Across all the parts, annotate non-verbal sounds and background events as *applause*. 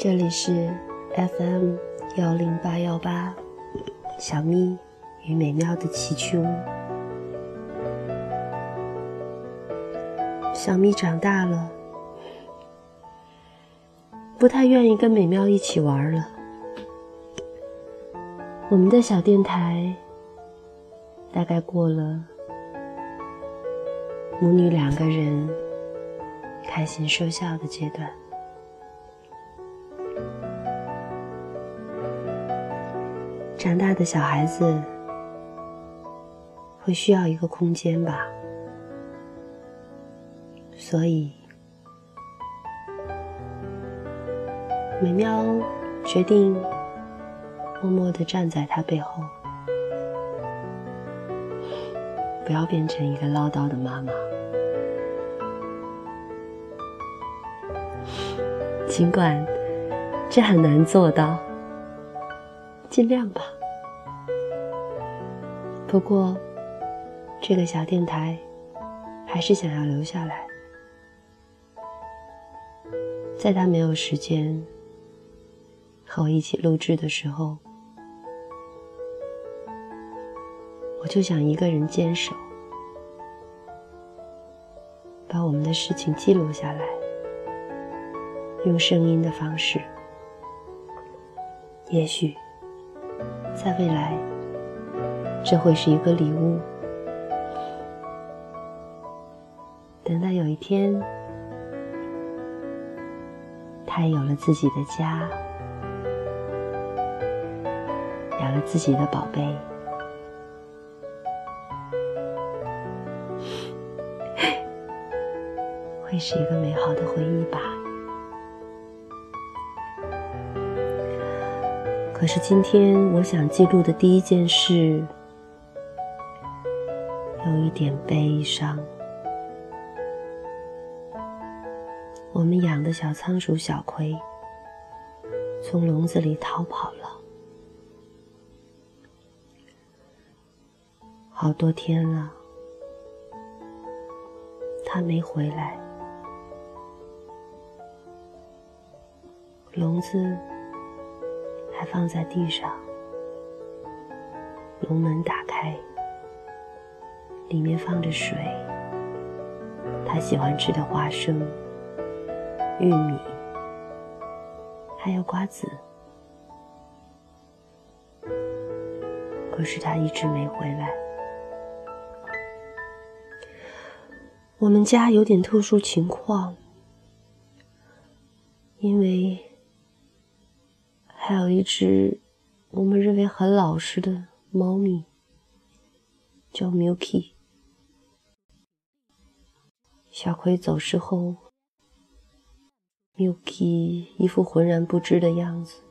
这里是 FM 幺零八幺八，小咪与美妙的奇趣屋。小咪长大了，不太愿意跟美妙一起玩了。我们的小电台大概过了母女两个人开心说笑的阶段。长大的小孩子会需要一个空间吧，所以美妙决定默默的站在他背后，不要变成一个唠叨的妈妈。尽管这很难做到。尽量吧。不过，这个小电台还是想要留下来。在他没有时间和我一起录制的时候，我就想一个人坚守，把我们的事情记录下来，用声音的方式，也许。在未来，这会是一个礼物。等到有一天，他有了自己的家，养了自己的宝贝，*laughs* 会是一个美好的回忆吧。可是今天，我想记录的第一件事，有一点悲伤。我们养的小仓鼠小葵，从笼子里逃跑了，好多天了，它没回来，笼子。放在地上，笼门打开，里面放着水，他喜欢吃的花生、玉米，还有瓜子。可是他一直没回来。我们家有点特殊情况，因为。还有一只我们认为很老实的猫咪，叫 Milky。小葵走失后，Milky 一副浑然不知的样子，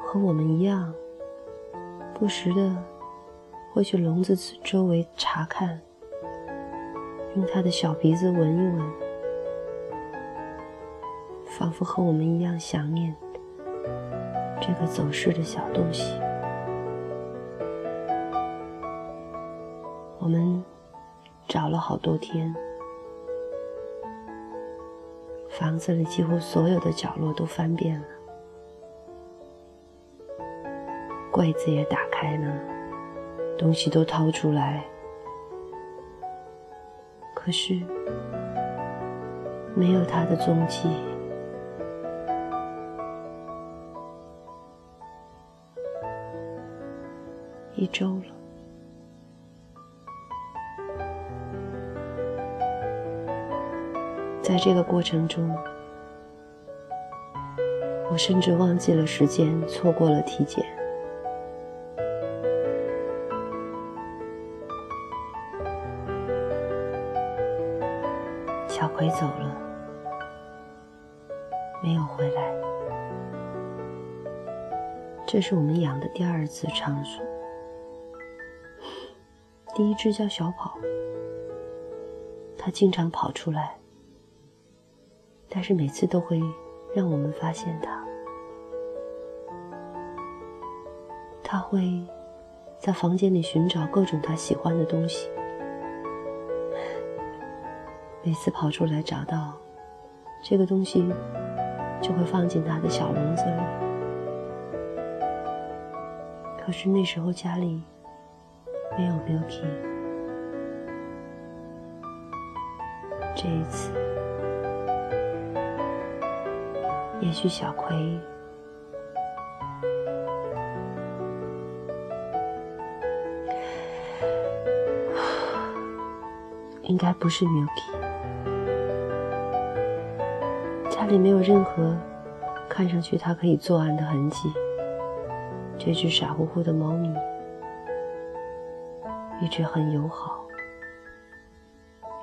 和我们一样，不时的会去笼子周围查看，用它的小鼻子闻一闻，仿佛和我们一样想念。这个走失的小东西，我们找了好多天，房子里几乎所有的角落都翻遍了，柜子也打开了，东西都掏出来，可是没有他的踪迹。一周了，在这个过程中，我甚至忘记了时间，错过了体检。小葵走了，没有回来。这是我们养的第二次仓鼠。第一只叫小跑，它经常跑出来，但是每次都会让我们发现它。它会在房间里寻找各种它喜欢的东西，每次跑出来找到这个东西，就会放进它的小笼子里。可是那时候家里没有 Milky，这一次，也许小葵 *sighs* 应该不是 Milky。家里没有任何看上去它可以作案的痕迹。这只傻乎乎的猫咪一直很友好，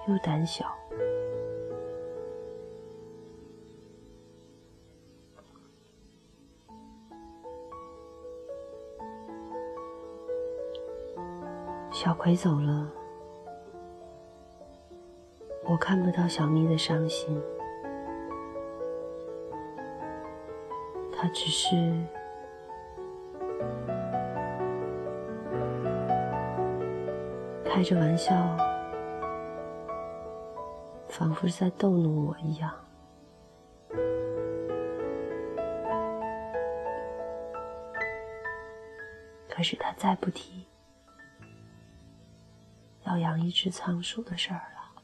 又胆小。小葵走了，我看不到小咪的伤心。他只是开着玩笑，仿佛是在逗弄我一样。可是他再不提要养一只仓鼠的事儿了。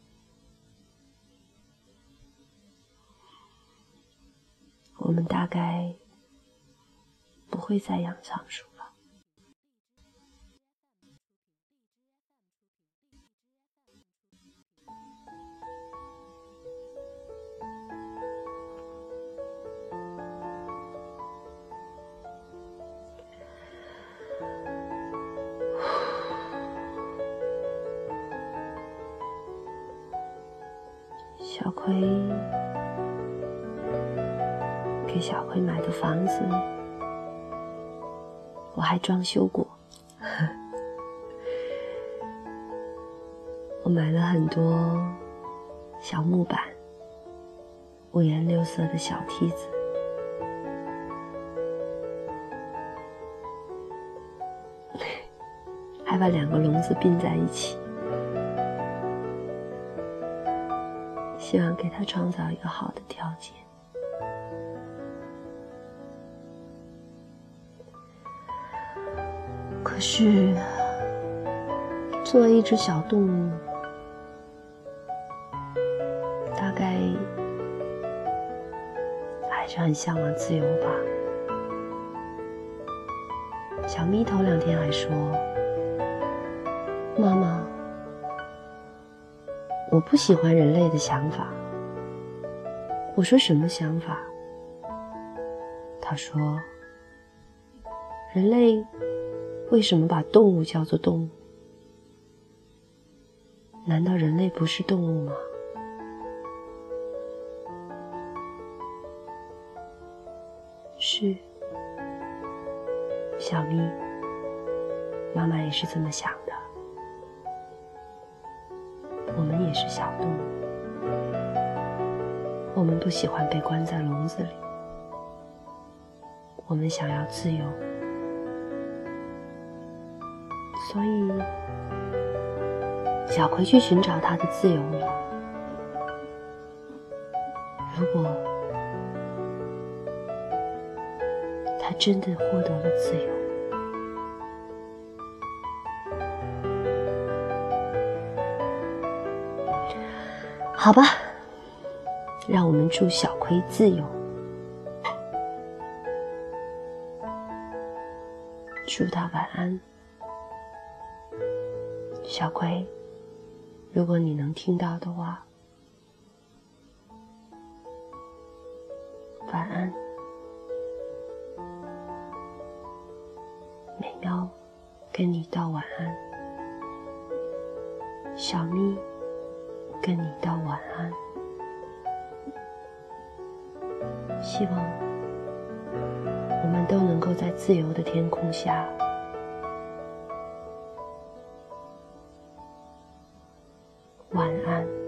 我们大概不会再养仓鼠小葵。给小葵买的房子，我还装修过。我买了很多小木板、五颜六色的小梯子，*laughs* 还把两个笼子并在一起，希望给他创造一个好的条件。可是，作为一只小动物，大概还是很向往自由吧。小咪头两天还说：“妈妈，我不喜欢人类的想法。”我说：“什么想法？”他说：“人类。”为什么把动物叫做动物？难道人类不是动物吗？是，小咪，妈妈也是这么想也是小动物，我们不喜欢被关在笼子里，我们想要自由。所以，小葵去寻找他的自由了。如果他真的获得了自由，好吧，让我们祝小葵自由，祝他晚安。小葵，如果你能听到的话，晚安。美喵，跟你道晚安。小咪，跟你道晚安。希望我们都能够在自由的天空下。晚安。